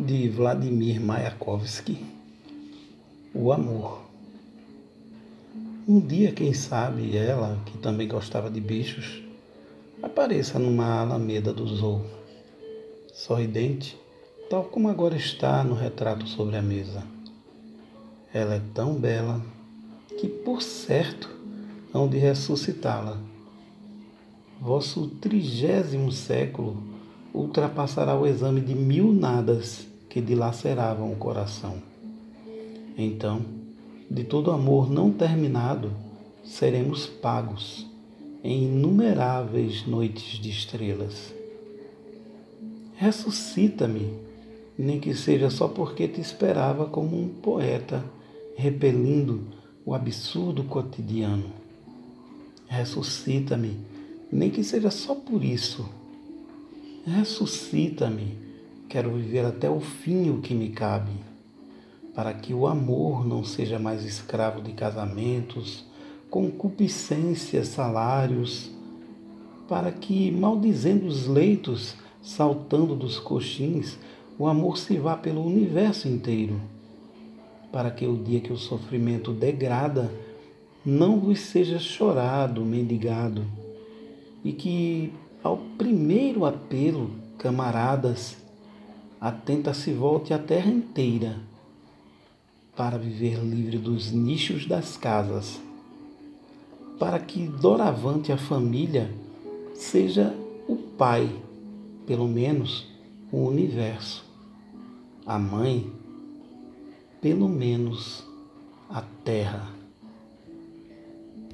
de Vladimir Mayakovsky, O Amor. Um dia, quem sabe, ela, que também gostava de bichos, apareça numa alameda do zoo, sorridente, tal como agora está no retrato sobre a mesa. Ela é tão bela que, por certo, hão de ressuscitá-la. Vosso trigésimo século ultrapassará o exame de mil nadas que dilaceravam o coração. Então, de todo amor não terminado, seremos pagos em inumeráveis noites de estrelas. Ressuscita-me, nem que seja só porque te esperava como um poeta, repelindo o absurdo cotidiano. Ressuscita-me, nem que seja só por isso Ressuscita-me, quero viver até o fim o que me cabe, para que o amor não seja mais escravo de casamentos, concupiscências, salários, para que, maldizendo os leitos, saltando dos coxins, o amor se vá pelo universo inteiro, para que o dia que o sofrimento degrada, não vos seja chorado, mendigado, e que ao primeiro apelo, camaradas, atenta se volte a terra inteira para viver livre dos nichos das casas, para que doravante a família seja o pai, pelo menos o universo, a mãe, pelo menos a terra.